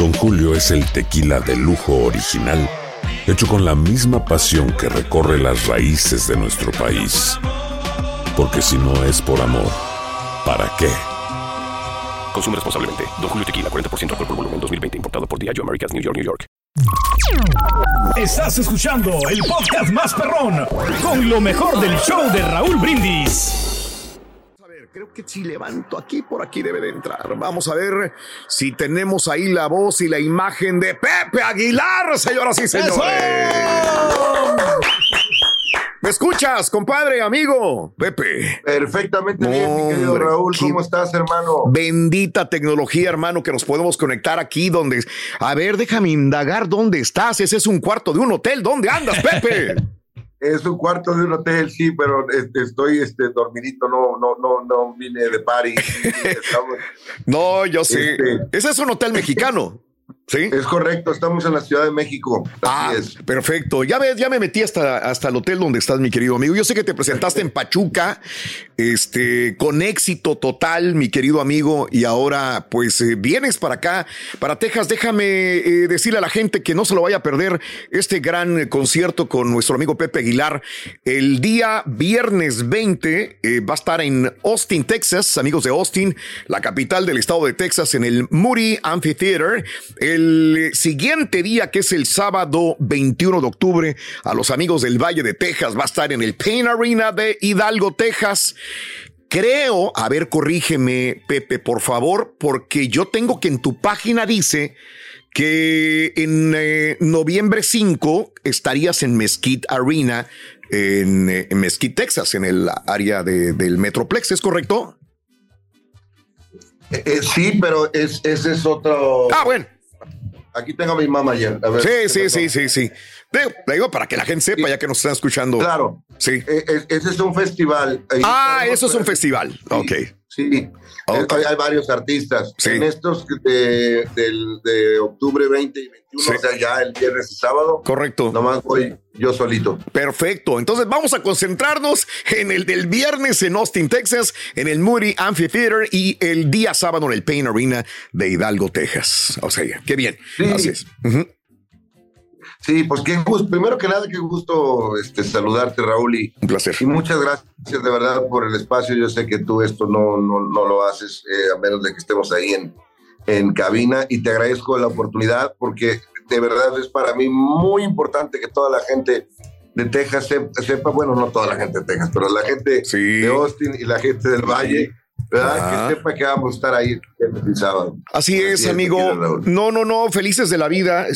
Don Julio es el tequila de lujo original, hecho con la misma pasión que recorre las raíces de nuestro país. Porque si no es por amor, ¿para qué? Consume responsablemente. Don Julio Tequila, 40% alcohol por volumen, 2020. Importado por Diageo Americas, New York, New York. Estás escuchando el podcast más perrón con lo mejor del show de Raúl Brindis. Creo que si levanto aquí, por aquí debe de entrar. Vamos a ver si tenemos ahí la voz y la imagen de Pepe Aguilar, señoras y señores. ¿Me escuchas, compadre, amigo? Pepe. Perfectamente bien, mi querido Hombre, Raúl. ¿Cómo estás, hermano? Bendita tecnología, hermano, que nos podemos conectar aquí donde... A ver, déjame indagar dónde estás. Ese es un cuarto de un hotel. ¿Dónde andas, Pepe? Es un cuarto de un hotel, sí, pero este, estoy este, dormidito, no, no, no, no vine de. Estamos- no, yo sé. Este- Ese es un hotel mexicano. ¿Sí? es correcto, estamos en la Ciudad de México. Ah, es. perfecto. Ya ves, ya me metí hasta, hasta el hotel donde estás, mi querido amigo. Yo sé que te presentaste en Pachuca, este, con éxito total, mi querido amigo, y ahora, pues, eh, vienes para acá, para Texas. Déjame eh, decirle a la gente que no se lo vaya a perder este gran eh, concierto con nuestro amigo Pepe Aguilar. El día viernes 20 eh, va a estar en Austin, Texas, amigos de Austin, la capital del estado de Texas, en el Moody Amphitheater. El eh, siguiente día, que es el sábado 21 de octubre, a los amigos del Valle de Texas, va a estar en el Payne Arena de Hidalgo, Texas. Creo, a ver, corrígeme, Pepe, por favor, porque yo tengo que en tu página dice que en eh, noviembre 5 estarías en Mesquite Arena, en, eh, en Mesquite, Texas, en el área de- del Metroplex, ¿es correcto? Eh, eh, sí, pero es, ese es otro. Ah, bueno. Aquí tengo a mi mamá ayer. A ver, Sí, ¿qué sí, sí, sí, sí. Digo, digo para que la gente sepa, ya que nos están escuchando. Claro. Sí. Eh, es- ese es un festival. Ahí Ah, eso es un festival. Ok. Sí, hay, varios artistas. Sí. En estos de, de octubre 20 y 21, Sí. o sea, ya el viernes y sábado, Correcto. nomás voy yo solito. Perfecto. Entonces vamos a concentrarnos en el del viernes en Austin, Texas, en el Moody Amphitheater y el día sábado en el Payne Arena de Hidalgo, Texas. O sea, qué bien. Sí. Así es. Sí, pues qué gusto. Primero que nada, qué gusto este, saludarte, Raúl. Y, Un placer. y muchas gracias de verdad por el espacio. Yo sé que tú esto no, no, no lo haces eh, a menos de que estemos ahí en, en cabina. Y te agradezco la oportunidad porque de verdad es para mí muy importante que toda la gente de Texas sepa, sepa, bueno, no toda la gente de Texas, pero la gente Sí. de Austin y la gente del Valle, ¿verdad? Que sepa que vamos a estar ahí el sábado. Así es, amigo. No, no, no, felices de la vida.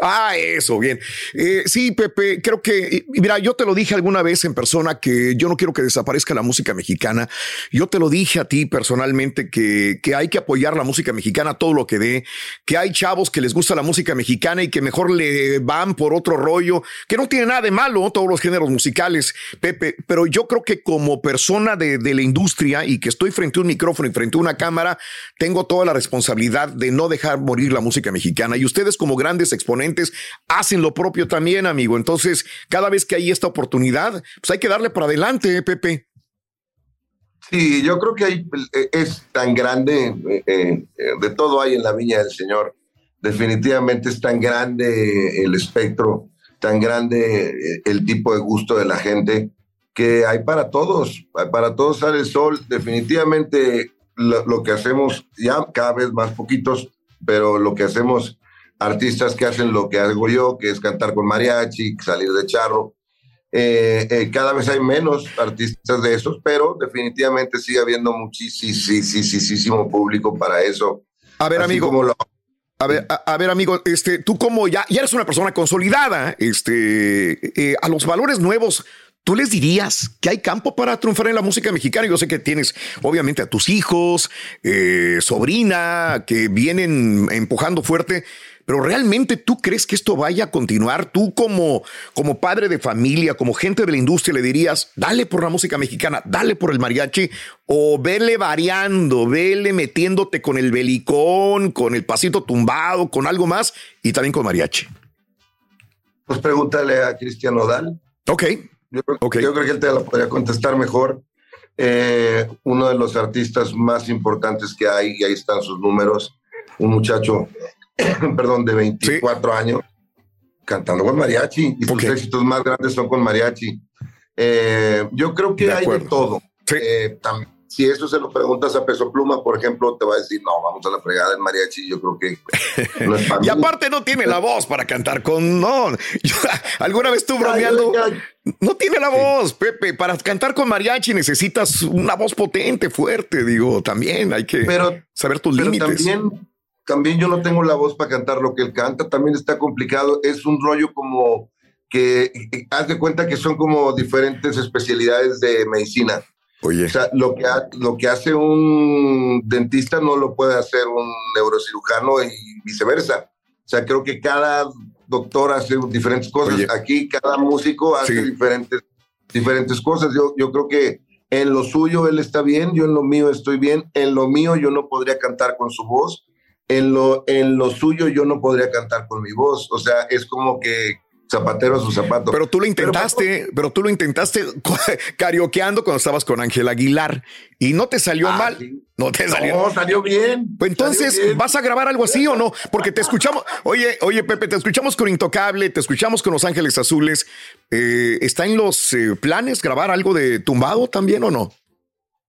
Ah, eso, bien. Eh, sí, Pepe, creo que, mira, yo te lo dije alguna vez en persona que yo no quiero que desaparezca la música mexicana. Yo te lo dije a ti personalmente que, que hay que apoyar la música mexicana todo lo que dé, que hay chavos que les gusta la música mexicana y que mejor le van por otro rollo, que no tiene nada de malo todos los géneros musicales, Pepe, pero yo creo que como persona de, de la industria y que estoy frente a un micrófono y frente a una cámara, tengo toda la responsabilidad de no dejar morir la música mexicana. Y ustedes como grandes exponentes hacen lo propio también, amigo. Entonces, cada vez que hay esta oportunidad, pues hay que darle para adelante, ¿eh, Pepe. Sí, yo creo que eh, es tan grande, eh, de todo hay en la viña del Señor. Definitivamente es tan grande el espectro, tan grande el tipo de gusto de la gente, que hay para todos, para todos sale el sol. Definitivamente lo, lo que hacemos, ya cada vez más poquitos, pero lo que hacemos, artistas que hacen lo que hago yo, que es cantar con mariachi, salir de charro, eh, eh, cada vez hay menos artistas de esos, pero definitivamente sigue habiendo muchísimo público para eso. A ver, Así amigo. como lo- A ver, a, a ver, amigo, este, tú como ya, ya eres una persona consolidada, este, eh, a los valores nuevos, ¿tú les dirías que hay campo para triunfar en la música mexicana? Yo sé que tienes, obviamente, a tus hijos, eh, sobrina, que vienen empujando fuerte, pero realmente tú crees que esto vaya a continuar? Tú como, como padre de familia, como gente de la industria, le dirías, dale por la música mexicana, dale por el mariachi, o vele variando, vele metiéndote con el belicón, con el pasito tumbado, con algo más, y también con mariachi. Pues pregúntale a Cristian Nodal. Ok. Yo, creo que él te lo podría contestar mejor. Eh, uno de los artistas más importantes que hay, y ahí están sus números, un muchacho, perdón, de 24 años, cantando con mariachi, y sus éxitos más grandes son con mariachi. Eh, yo creo que hay de todo. Eh, si eso se lo preguntas a Peso Pluma, por ejemplo, te va a decir, no, vamos a la fregada del mariachi, yo creo que no es Y aparte no tiene la voz para cantar con, no, alguna vez tú bromeando, no tiene la voz, Pepe, para cantar con mariachi necesitas una voz potente, fuerte, digo, también hay que saber tus pero límites. También, también yo no tengo la voz para cantar lo que él canta, también está complicado, es un rollo como que, haz de cuenta que son como diferentes especialidades de medicina Oye. O sea, lo que, lo que hace un dentista no lo puede hacer un neurocirujano y viceversa. O sea, creo que cada doctor hace diferentes cosas. Aquí cada músico hace diferentes, diferentes cosas. Yo, yo creo que en lo suyo él está bien, yo en lo mío estoy bien. En lo mío yo no podría cantar con su voz. En lo, en lo suyo yo no podría cantar con mi voz. O sea, es como que zapatero a su zapato. Pero tú lo intentaste, pero, tú lo intentaste carioqueando cuando estabas con Ángel Aguilar y no te salió ah, mal. No te salió. No, salió bien. Pues entonces, ¿vas a grabar algo así o no? Porque te escuchamos. Oye, oye, Pepe, te escuchamos con Intocable, te escuchamos con Los Ángeles Azules. Eh, ¿Está en los eh, planes grabar algo de tumbado también o no?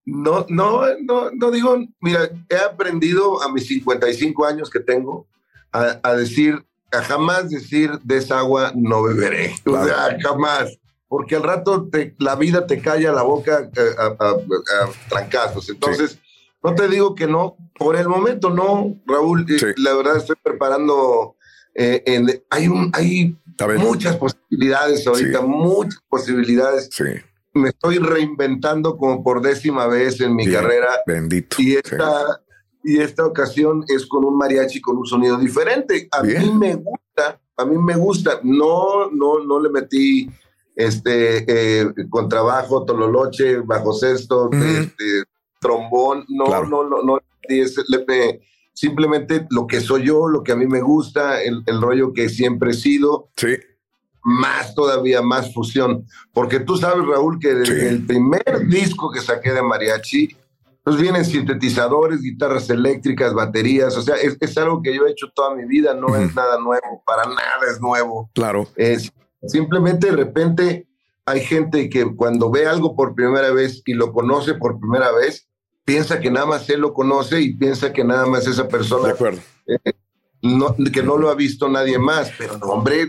No, no, no, no digo, mira, he aprendido a mis 55 años que tengo a decir jamás decir de esa agua no beberé. O sea, jamás. Porque al rato te, la vida te calla la boca eh, a, trancazos. Entonces, no te digo que no. Por el momento no, Raúl. La verdad estoy preparando. Eh, en, hay un, hay muchas posibilidades ahorita, muchas posibilidades. Me estoy reinventando como por décima vez en mi carrera. Bendito. Y esta, y esta ocasión es con un mariachi con un sonido diferente. A mí me gusta, a mí me gusta. No, no, no le metí este eh, contrabajo, tololoche, bajo sexto, este, trombón, no, no, no, no, simplemente lo que soy yo, lo que a mí me gusta, el, rollo que siempre he sido. Sí. Más todavía, más fusión. Porque tú sabes, Raúl, que el primer disco que saqué de mariachi, pues vienen sintetizadores, guitarras eléctricas, baterías, o sea, es, algo que yo he hecho toda mi vida, no es nada nuevo, para nada es nuevo. Claro. Es, simplemente de repente hay gente que cuando ve algo por primera vez y lo conoce por primera vez, piensa que nada más él lo conoce y piensa que nada más esa persona. De acuerdo. Eh, no, que no lo ha visto nadie más, pero no, hombre,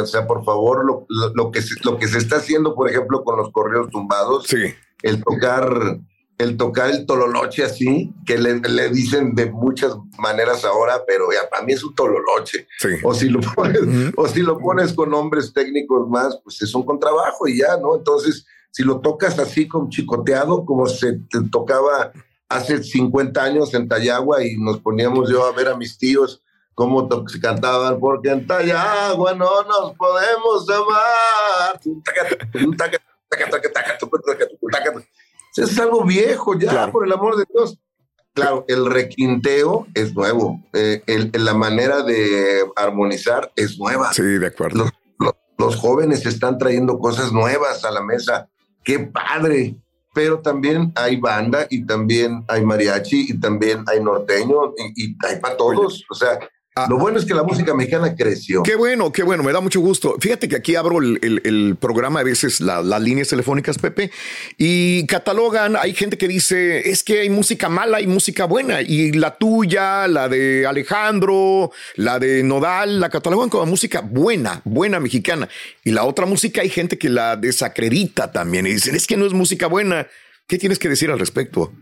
o sea, por favor, lo, lo, que, se, lo que se está haciendo, por ejemplo, con los correos tumbados, sí. el tocar el tocar el tololoche así, que le, dicen de muchas maneras ahora, pero ya para mí es un tololoche. O, si lo pones, o si lo pones con nombres técnicos más, pues es un contrabajo y ya, ¿no? Entonces, si lo tocas así con chicoteado, como se te tocaba hace 50 años en Tayagua y nos poníamos yo a ver a mis tíos cómo se cantaban, porque en Tayagua no nos podemos amar es algo viejo ya, por el amor de Dios. Claro, el requinteo es nuevo, eh, la manera de armonizar es nueva. Sí, de acuerdo. Los, jóvenes están trayendo cosas nuevas a la mesa. ¡Qué padre! Pero también hay banda y también hay mariachi y también hay norteño y, hay para todos. O sea. Lo bueno es que la música mexicana creció. Qué bueno, qué bueno, me da mucho gusto. Fíjate que aquí abro el, programa a veces, las líneas telefónicas, Pepe, y catalogan, hay gente que dice, es que hay música mala y música buena, y la tuya, la de Alejandro, la de Nodal, la catalogan como música buena, buena mexicana, y la otra música hay gente que la desacredita también, y dicen, es que no es música buena. ¿Qué tienes que decir al respecto?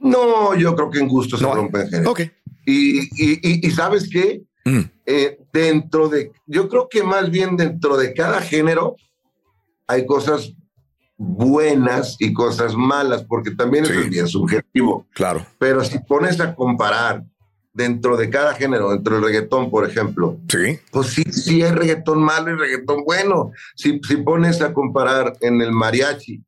No, yo creo que en gusto se rompe Ok. Y, sabes qué? Mm. Eh, dentro de, yo creo que más bien dentro de cada género hay cosas buenas y cosas malas, porque también eso es bien subjetivo. Claro. Pero si pones a comparar dentro de cada género, dentro del reggaetón, por ejemplo. Sí. Pues sí, sí hay reggaetón malo y reggaetón bueno. Si, si pones a comparar en el mariachi,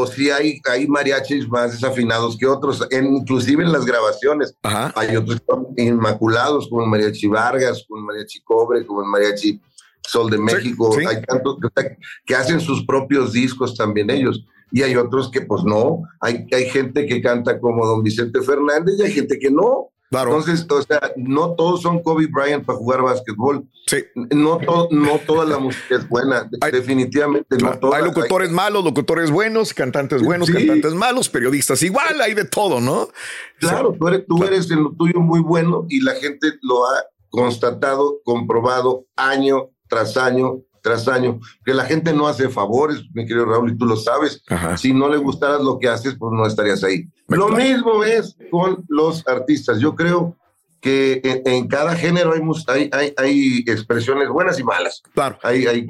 o si hay, hay mariachis más desafinados que otros, en, inclusive en las grabaciones. Ajá. Hay otros inmaculados, como el mariachi Vargas, como el mariachi Cobre, como el mariachi Sol de México. sí. Hay tantos que, que hacen sus propios discos también ellos. Y hay otros que pues no. Hay, hay gente que canta como don Vicente Fernández y hay gente que no. Claro. Entonces, o sea, no todos son Kobe Bryant para jugar básquetbol. Sí. No, to- no toda la música es buena. Hay- Definitivamente no Claro, toda. hay locutores malos, locutores buenos, cantantes buenos, Sí. cantantes malos, periodistas igual, hay de todo, ¿no? Claro, tú eres, tú eres en lo tuyo muy bueno y la gente lo ha constatado, comprobado año tras año tras año, que la gente no hace favores, mi querido Raúl, y tú lo sabes. Ajá. Si no le gustaras lo que haces, pues no estarías ahí. Lo Claro. mismo es con los artistas. Yo creo que en, en cada género hay, hay, hay, hay expresiones buenas y malas. Claro. Hay, hay,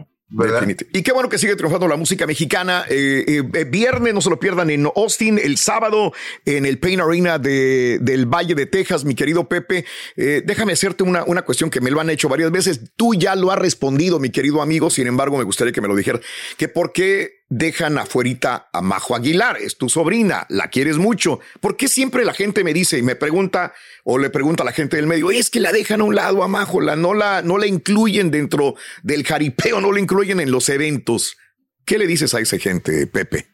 Y qué bueno que sigue triunfando la música mexicana. Eh, eh, eh, viernes, no se lo pierdan en Austin, el sábado en el Pain Arena de, del Valle de Texas, mi querido Pepe. Eh, déjame hacerte una, una cuestión que me lo han hecho varias veces. Tú ya lo has respondido, mi querido amigo. Sin embargo, me gustaría que me lo dijeras. Que por qué dejan afuerita a Majo Aguilar, es tu sobrina, la quieres mucho. ¿Por qué siempre la gente me dice y me pregunta o le pregunta a la gente del medio, es que la dejan a un lado a Majo, la, no, la, no la incluyen dentro del jaripeo, no la incluyen en los eventos? ¿Qué le dices a esa gente, Pepe?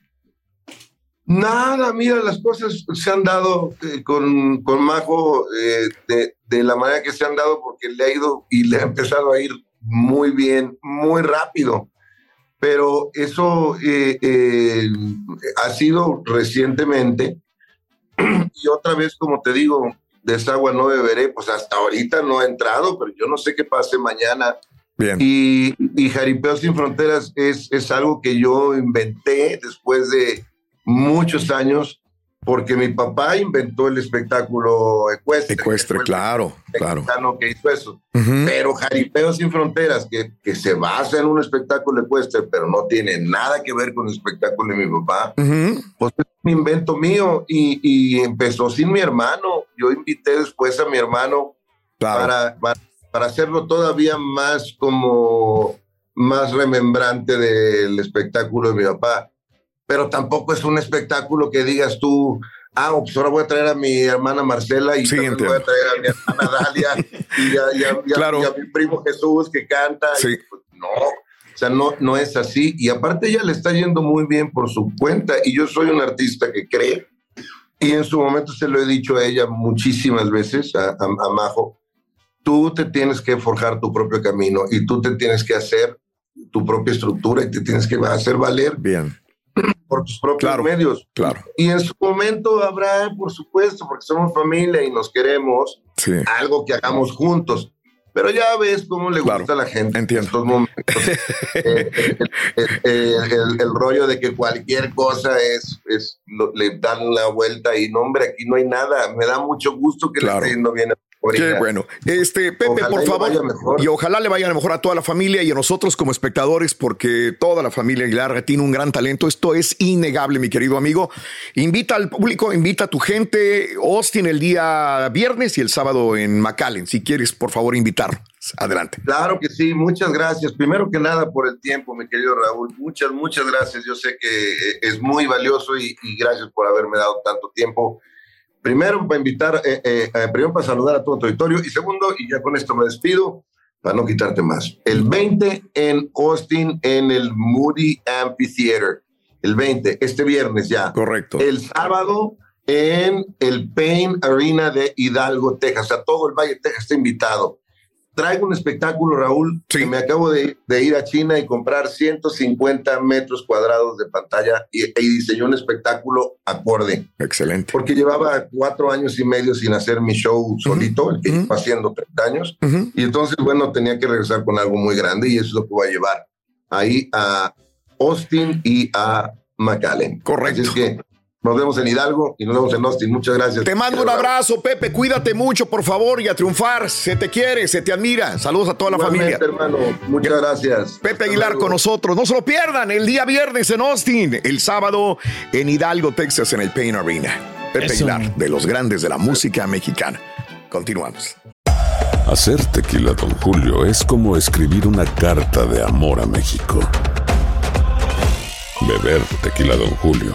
Nada, mira, las cosas se han dado eh, con, con Majo eh, de, de la manera que se han dado porque le ha ido y le ha empezado a ir muy bien, muy rápido. Pero eso eh, eh, ha sido recientemente y otra vez, como te digo, de esa agua no beberé, pues hasta ahorita no ha entrado, pero yo no sé qué pase mañana. Bien. Y, y Jaripeo Sin Fronteras es, es algo que yo inventé después de muchos años, porque mi papá inventó el espectáculo ecuestre. Ecuestre, claro, claro. que hizo eso. Ujú. Pero Jaripeo Sin Fronteras, que, que se basa en un espectáculo ecuestre, pero no tiene nada que ver con el espectáculo de mi papá, Ujú. pues es un invento mío y, y empezó sin mi hermano. Yo invité después a mi hermano Claro. para, para, para hacerlo todavía más como más remembrante del espectáculo de mi papá. Pero tampoco es un espectáculo que digas tú, ah, pues ahora voy a traer a mi hermana Marcela y Sí, voy a traer a mi hermana Dalia y a, y a- y a- Claro. y a mi primo Jesús que canta. Sí. pues, no, o sea, no, no es así. Y aparte ella le está yendo muy bien por su cuenta y yo soy un artista que cree. Y en su momento se lo he dicho a ella muchísimas veces, a- a Majo, tú te tienes que forjar tu propio camino y tú te tienes que hacer tu propia estructura y te tienes que hacer valer Bien, por tus propios Claro. medios. claro. Y en su momento habrá, por supuesto, porque somos familia y nos queremos, Sí. algo que hagamos juntos. Pero ya ves cómo le Claro, gusta a la gente entiendo. en estos momentos. Eh, el, el- el- el rollo de que cualquier cosa es, es lo- le dan la vuelta y no, hombre, aquí no hay nada. Me da mucho gusto que Claro. le esté yendo bien a Qué bueno. Este, Pepe, Ojalá por favor. Y ojalá le vaya mejor a toda la familia y a nosotros como espectadores, porque toda la familia Aguilar tiene un gran talento. Esto es innegable, mi querido amigo. Invita al público, invita a tu gente. Austin el día viernes y el sábado en McAllen. Si quieres, por favor, invitarnos. Adelante. Claro que sí, muchas gracias. Primero que nada por el tiempo, mi querido Raúl. Muchas, muchas gracias. Yo sé que es muy valioso y, y gracias por haberme dado tanto tiempo. Primero para invitar, eh, eh, eh, primero para saludar a todo tu auditorio y segundo, y ya con esto me despido, para no quitarte más. El 20 en Austin, en el Moody Amphitheater. El 20, este viernes ya. Correcto. El sábado en el Payne Arena de Hidalgo, Texas. O sea, todo el Valle de Texas está invitado. Traigo un espectáculo, Raúl, Sí. que me acabo de, de ir a China y comprar 150 metros cuadrados de pantalla y, y diseñé un espectáculo acorde. Excelente. Porque llevaba cuatro años y medio sin hacer mi show solito, el que ujú. llevo haciendo 30 años. Ujú. Y entonces, bueno, tenía que regresar con algo muy grande y eso es lo que voy a llevar ahí a Austin y a McAllen. Correcto. Así es que nos vemos en Hidalgo y nos vemos en Austin. Muchas gracias. Te mando un abrazo, Pepe. Cuídate mucho, por favor, y a triunfar. Se te quiere, se te admira. Saludos a toda la familia. Hermano. Muchas gracias. Pepe Hasta Aguilar luego. con nosotros. No se lo pierdan el día viernes en Austin, el sábado en Hidalgo, Texas, en el Pain Arena. Pepe Eso. Aguilar, de los grandes de la música mexicana. Continuamos. Hacer tequila, Don Julio, es como escribir una carta de amor a México. Beber tequila, Don Julio,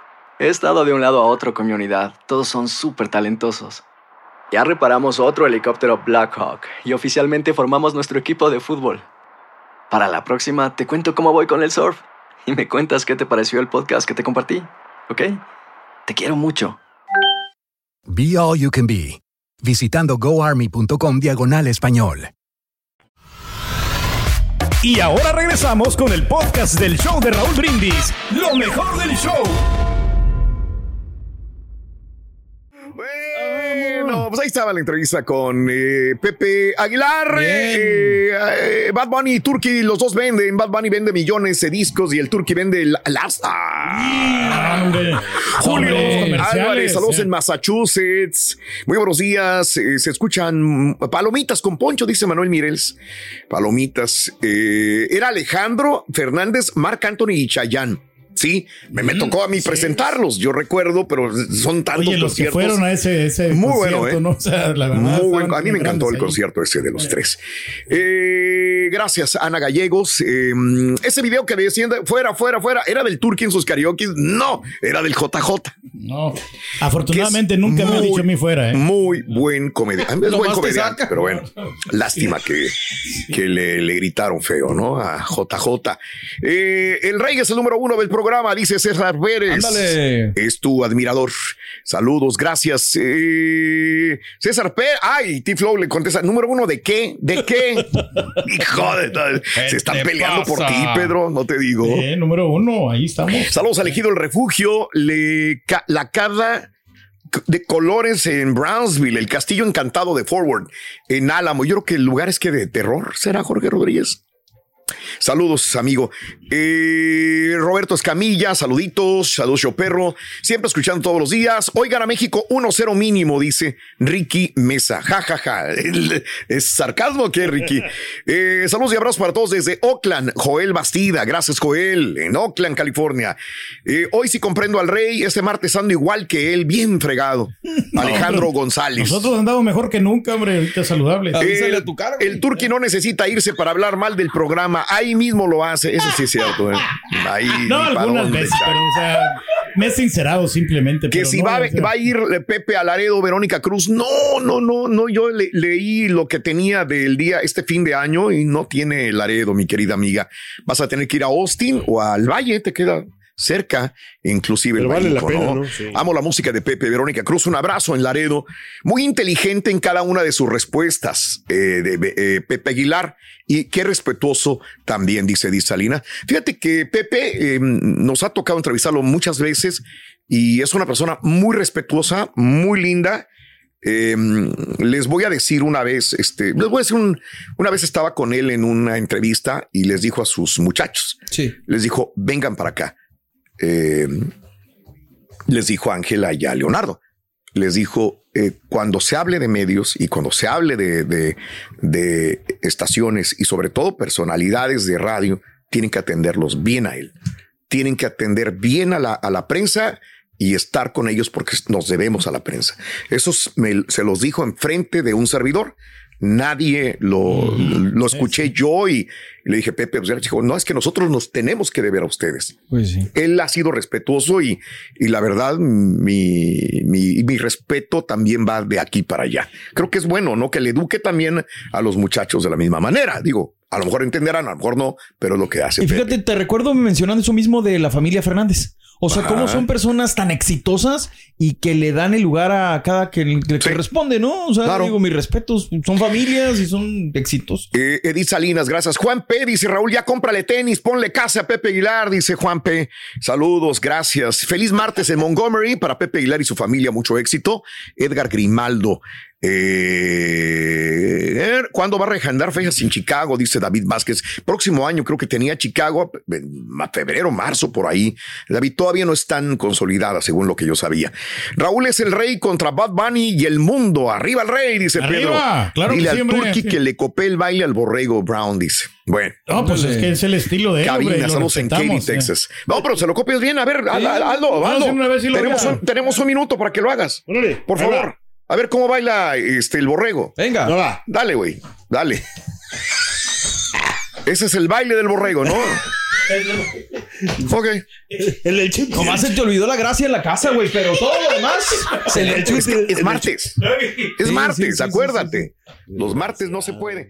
He estado de un lado a otro con mi unidad. Todos son súper talentosos. Ya reparamos otro helicóptero Blackhawk y oficialmente formamos nuestro equipo de fútbol. Para la próxima te cuento cómo voy con el surf y me cuentas qué te pareció el podcast que te compartí, ¿ok? Te quiero mucho. Be All You Can Be, visitando goarmy.com diagonal español. Y ahora regresamos con el podcast del show de Raúl Brindis, lo mejor del show. Bueno, pues ahí estaba la entrevista con eh, Pepe Aguilar. Eh, eh, Bad Bunny y Turkey, los dos venden. Bad Bunny vende millones de discos y el Turkey vende Ah, hombre. Julio Álvarez, saludos eh. en Massachusetts. Muy buenos días. Eh, se escuchan palomitas con poncho, dice Manuel Mireles. Palomitas. Eh, era Alejandro Fernández, Marc Anthony y Chayán. Sí, me, me tocó a mí presentarlos, yo recuerdo, pero son tantos Oye, los que fueron a ese, ese Muy concierto, bueno, ¿eh? ¿no? O sea, la verdad. Muy bueno. A mí me encantó el ahí. concierto ese de los tres. Eh, gracias, Ana Gallegos. Eh, ese video que decían de fuera, fuera, fuera, ¿era del Turkey en sus karaoke? No, era del JJ. No, afortunadamente nunca me muy, dicho a mí fuera, ¿eh? Muy buen comediante. Es buen comediante, pero bueno, lástima que, que le, le gritaron feo, ¿no? A JJ. Eh, el Rey es el número uno del programa, dice César Pérez. Ándale. Es tu admirador. Saludos, gracias. Eh, César Pérez. Ay, T-Flow le contesta, ¿número uno de qué? ¿De qué? Hijo de tal. Se están peleando por ti, Pedro, no te digo. Eh, número uno, ahí estamos. Saludos al Ejido El Refugio, le, ca- la cada de colores en Brownsville, el castillo encantado de Forward, en Álamo. Yo creo que el lugar es que de terror será Jorge Rodríguez. Saludos, amigo. Eh, Roberto Escamilla, saluditos, saludos, yo perro. Siempre escuchando todos los días. Oigan a México 1-0 mínimo, dice Ricky Mesa. Ja, ja, ja. ¿Es sarcasmo o qué, Ricky? Eh, saludos y abrazos para todos desde Oakland. Joel Bastida, gracias, Joel, en Oakland, California. Eh, hoy sí comprendo al rey. Este martes ando igual que él, bien fregado. Alejandro González. Nosotros andamos mejor que nunca, hombre, ahorita a tu cara, güey. el Turqui no necesita irse para hablar mal del programa. Ahí mismo lo hace. Eso sí es cierto. ¿eh? Ahí, no, algunas dónde veces, pero, o sea, me he sincerado simplemente. Que si no, va, a- o sea, va a ir eh, Pepe a Laredo, Verónica Cruz. No, no, no, no. Yo le- leí lo que tenía del día, este fin de año, y no tiene Laredo, mi querida amiga. Vas a tener que ir a Austin o al Valle, te queda cerca, inclusive Pero el vale la Bajío, pena, ¿no? ¿no? Sí. Amo la música de Pepe Verónica Cruz. Un abrazo en Laredo. Muy inteligente en cada una de sus respuestas, eh, de eh, Pepe Aguilar. Y qué respetuoso también, dice Disalina. Fíjate que Pepe eh, nos ha tocado entrevistarlo muchas veces y es una persona muy respetuosa, muy linda. Eh, les voy a decir una vez, este, les voy a decir un, una vez estaba con él en una entrevista y les dijo a sus muchachos, Sí. les dijo, vengan para acá. Eh, les dijo Ángela y a Leonardo. Les dijo, eh, cuando se hable de medios y cuando se hable de, de- estaciones y sobre todo personalidades de radio, tienen que atenderlos bien a él. Tienen que atender bien a la, prensa y estar con ellos porque nos debemos a la prensa. Eso se los dijo enfrente de un servidor. Nadie lo, lo escuché yo y, le dije, Pepe, pues, él dijo, no, es que nosotros nos tenemos que deber a ustedes Pues sí. él ha sido respetuoso y, y la verdad, mi, mi, mi respeto también va de aquí para allá. Creo que es bueno, ¿no? Que le eduque también a los muchachos de la misma manera. Digo, a lo mejor entenderán, a lo mejor no, pero es lo que hace. Y fíjate, Pepe. te recuerdo mencionando eso mismo de la familia Fernández. O sea, cómo son personas tan exitosas y que le dan el lugar a cada que le corresponde, ¿no? O sea, digo, mis respetos, son familias y son éxitos. Eh, Edith Salinas, gracias. Juan P. dice Raúl, ya cómprale tenis, ponle casa a Pepe Aguilar, dice Juan P. Saludos, gracias. Feliz martes en Montgomery para Pepe Aguilar y su familia, mucho éxito. Edgar Grimaldo. Eh, ¿Cuándo va a reagendar fechas en Chicago? Dice David Vázquez. Próximo año creo que tenía Chicago, febrero, marzo, por ahí. David todavía no es tan consolidada, según lo que yo sabía. Raúl es el rey contra Bad Bunny y el mundo. Arriba el rey, dice Pedro. Claro Dile que al siempre. Turqui que le copé el baile al borrego Brown, dice. Bueno. No, pues es que es el estilo de él. Cabina, hombre, estamos en Katy, ¿eh? Texas. No, pero se lo copias bien. A ver, hazlo, hazlo, Vamos a hazlo. hacer una vez y lo tenemos, un, tenemos un minuto para que lo hagas. Por favor. A ver cómo baila este el borrego. Venga. No va. Dale, güey. Dale. Ese es el baile del borrego, ¿no? ok. El del chip. Nomás se te olvidó la gracia en la casa, güey, pero todo lo demás se le Es, que es martes. Es Sí, martes, sí, sí, acuérdate. Los martes no se puede.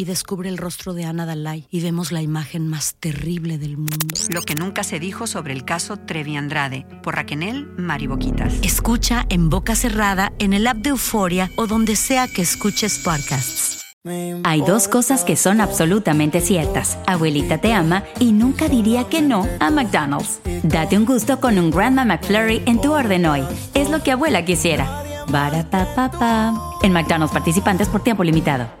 Y descubre el rostro de Ana Dalai y vemos la imagen más terrible del mundo. Lo que nunca se dijo sobre el caso Trevi Andrade por Raquel Mariboquitas. Escucha en boca cerrada, en el app de Euforia o donde sea que escuches podcasts. Hay dos cosas que son absolutamente ciertas. Abuelita te ama y nunca diría que no a McDonald's. Date un gusto con un Grandma McFlurry en tu orden hoy. Es lo que abuela quisiera. Barapapapa. En McDonald's participantes por tiempo limitado.